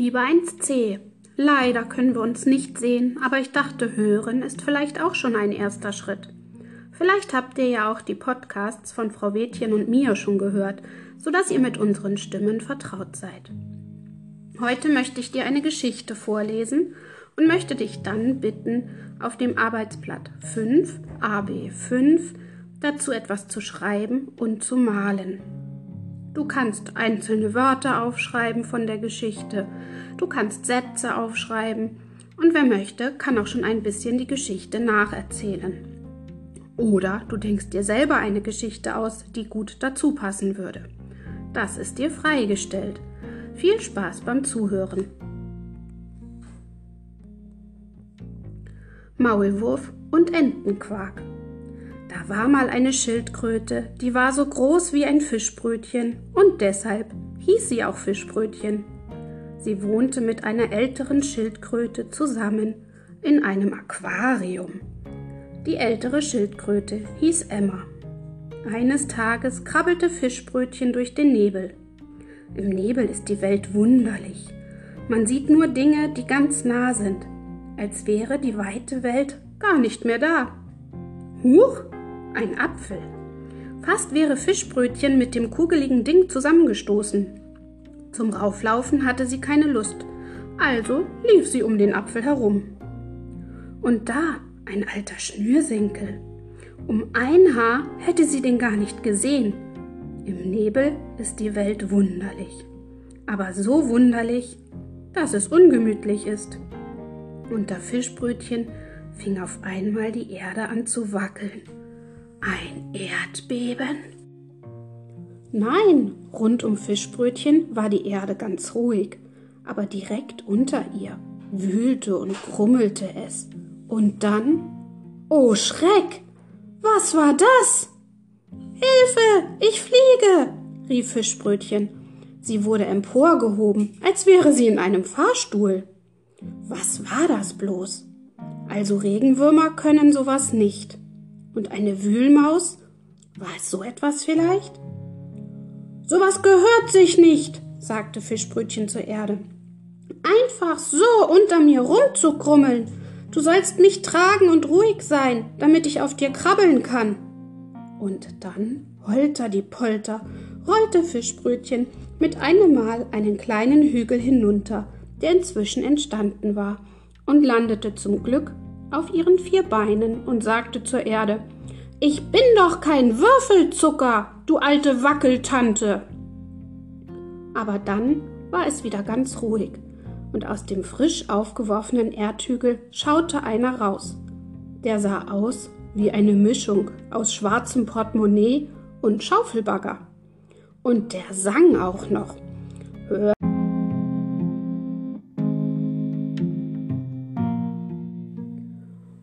Liebe 1c, leider können wir uns nicht sehen, aber ich dachte, hören ist vielleicht auch schon ein erster Schritt. Vielleicht habt ihr ja auch die Podcasts von Frau Wädchen und mir schon gehört, sodass ihr mit unseren Stimmen vertraut seid. Heute möchte ich dir eine Geschichte vorlesen und möchte dich dann bitten, auf dem Arbeitsblatt 5, AB 5, dazu etwas zu schreiben und zu malen. Du kannst einzelne Wörter aufschreiben von der Geschichte, du kannst Sätze aufschreiben und wer möchte, kann auch schon ein bisschen die Geschichte nacherzählen. Oder du denkst dir selber eine Geschichte aus, die gut dazu passen würde. Das ist dir freigestellt. Viel Spaß beim Zuhören. Maulwurf und Entenquark. War mal eine Schildkröte, die war so groß wie ein Fischbrötchen und deshalb hieß sie auch Fischbrötchen. Sie wohnte mit einer älteren Schildkröte zusammen in einem Aquarium. Die ältere Schildkröte hieß Emma. Eines Tages krabbelte Fischbrötchen durch den Nebel. Im Nebel ist die Welt wunderlich. Man sieht nur Dinge, die ganz nah sind, als wäre die weite Welt gar nicht mehr da. Huch, ein Apfel. Fast wäre Fischbrötchen mit dem kugeligen Ding zusammengestoßen. Zum Rauflaufen hatte sie keine Lust, also lief sie um den Apfel herum. Und da ein alter Schnürsenkel. Um ein Haar hätte sie den gar nicht gesehen. Im Nebel ist die Welt wunderlich, aber so wunderlich, dass es ungemütlich ist. Unter Fischbrötchen fing auf einmal die Erde an zu wackeln. Ein Erdbeben? Nein, rund um Fischbrötchen war die Erde ganz ruhig, aber direkt unter ihr wühlte und grummelte es. Und dann, oh Schreck, was war das? Hilfe, ich fliege, rief Fischbrötchen. Sie wurde emporgehoben, als wäre sie in einem Fahrstuhl. Was war das bloß? Also Regenwürmer können sowas nicht. Und eine Wühlmaus? War es so etwas vielleicht? Sowas gehört sich nicht, sagte Fischbrötchen zur Erde. Einfach so unter mir rumzukrummeln. Du sollst mich tragen und ruhig sein, damit ich auf dir krabbeln kann. Und dann, holter die Polter, rollte Fischbrötchen mit einem Mal einen kleinen Hügel hinunter, der inzwischen entstanden war, und landete zum Glück auf ihren vier Beinen und sagte zur Erde Ich bin doch kein Würfelzucker, du alte Wackeltante. Aber dann war es wieder ganz ruhig, und aus dem frisch aufgeworfenen Erdhügel schaute einer raus. Der sah aus wie eine Mischung aus schwarzem Portemonnaie und Schaufelbagger. Und der sang auch noch.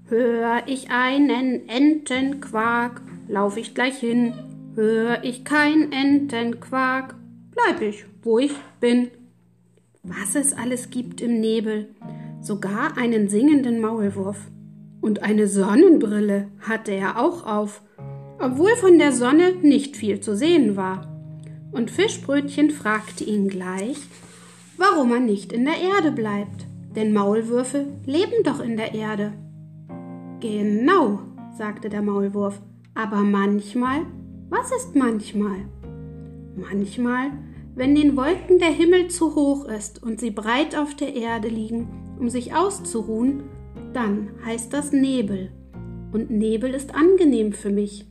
Hör ich einen Entenquark, lauf ich gleich hin. Hör ich kein Entenquark, bleib ich, wo ich bin. Was es alles gibt im Nebel, sogar einen singenden Maulwurf. Und eine Sonnenbrille hatte er auch auf, obwohl von der Sonne nicht viel zu sehen war. Und Fischbrötchen fragte ihn gleich, warum er nicht in der Erde bleibt, denn Maulwürfe leben doch in der Erde. Genau, sagte der Maulwurf. Aber manchmal, was ist manchmal? Manchmal, wenn den Wolken der Himmel zu hoch ist und sie breit auf der Erde liegen, um sich auszuruhen, dann heißt das Nebel. Und Nebel ist angenehm für mich.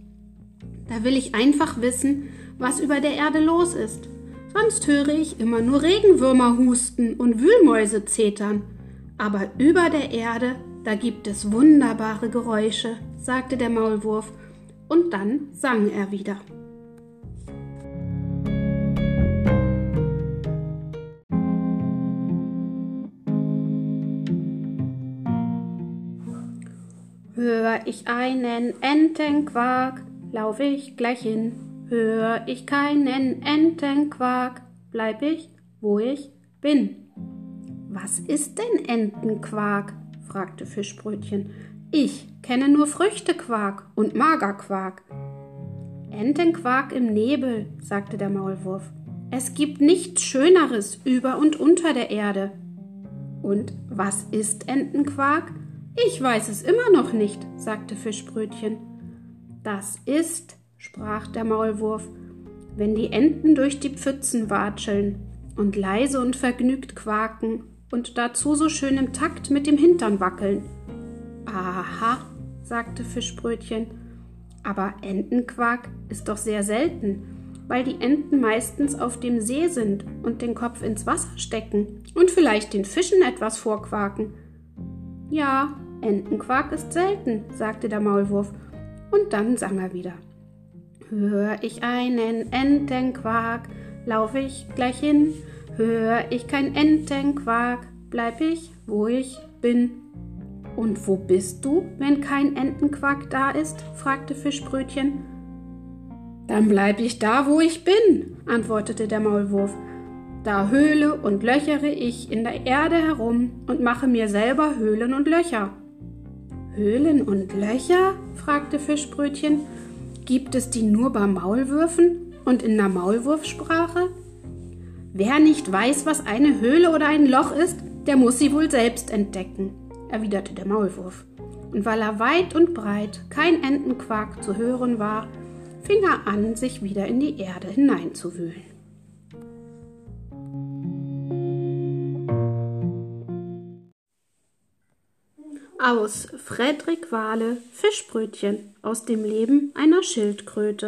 Da will ich einfach wissen, was über der Erde los ist. Sonst höre ich immer nur Regenwürmer husten und Wühlmäuse zetern. Aber über der Erde da gibt es wunderbare Geräusche, sagte der Maulwurf, und dann sang er wieder. Hör ich einen Entenquark, lauf ich gleich hin. Hör ich keinen Entenquark, bleib ich, wo ich bin. Was ist denn Entenquark? Fragte Fischbrötchen. Ich kenne nur Früchtequark und Magerquark. Entenquark im Nebel, sagte der Maulwurf. Es gibt nichts Schöneres über und unter der Erde. Und was ist Entenquark? Ich weiß es immer noch nicht, sagte Fischbrötchen. Das ist, sprach der Maulwurf, wenn die Enten durch die Pfützen watscheln und leise und vergnügt quaken und dazu so schön im Takt mit dem Hintern wackeln. Aha, sagte Fischbrötchen, aber Entenquark ist doch sehr selten, weil die Enten meistens auf dem See sind und den Kopf ins Wasser stecken und vielleicht den Fischen etwas vorquaken. Ja, Entenquark ist selten, sagte der Maulwurf, und dann sang er wieder. Hör ich einen Entenquark, lauf ich gleich hin, hör ich kein Entenquark, bleib ich, wo ich bin. Und wo bist du, wenn kein Entenquark da ist? fragte Fischbrötchen. Dann bleib ich da, wo ich bin, antwortete der Maulwurf. Da höhle und löchere ich in der Erde herum und mache mir selber Höhlen und Löcher. Höhlen und Löcher? fragte Fischbrötchen. Gibt es die nur bei Maulwürfen und in der Maulwurfsprache? Wer nicht weiß, was eine Höhle oder ein Loch ist, der muss sie wohl selbst entdecken, erwiderte der Maulwurf. Und weil er weit und breit kein Entenquark zu hören war, fing er an, sich wieder in die Erde hineinzuwühlen. Aus Fredrik Wahle Fischbrötchen aus dem Leben einer Schildkröte.